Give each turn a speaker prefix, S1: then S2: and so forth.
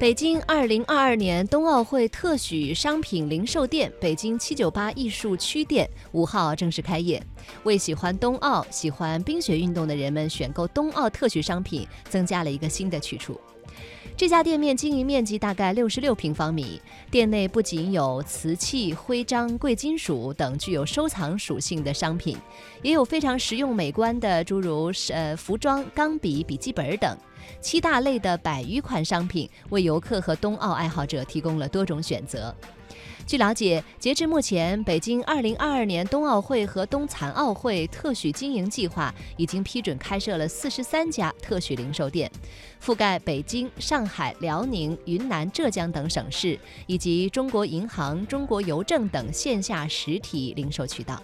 S1: 北京二零二二年冬奥会特许商品零售店北京七九八艺术区店五号正式开业，为喜欢冬奥、喜欢冰雪运动的人们选购冬奥特许商品增加了一个新的去处。这家店面经营面积大概六十六平方米，店内不仅有瓷器、徽章、贵金属等具有收藏属性的商品，也有非常实用美观的，诸如呃服装、钢笔、笔记本等。七大类的百余款商品，为游客和冬奥爱好者提供了多种选择。据了解，截至目前，北京2022年冬奥会和冬残奥会特许经营计划已经批准开设了43家特许零售店，覆盖北京、上海、辽宁、云南、浙江等省市，以及中国银行、中国邮政等线下实体零售渠道。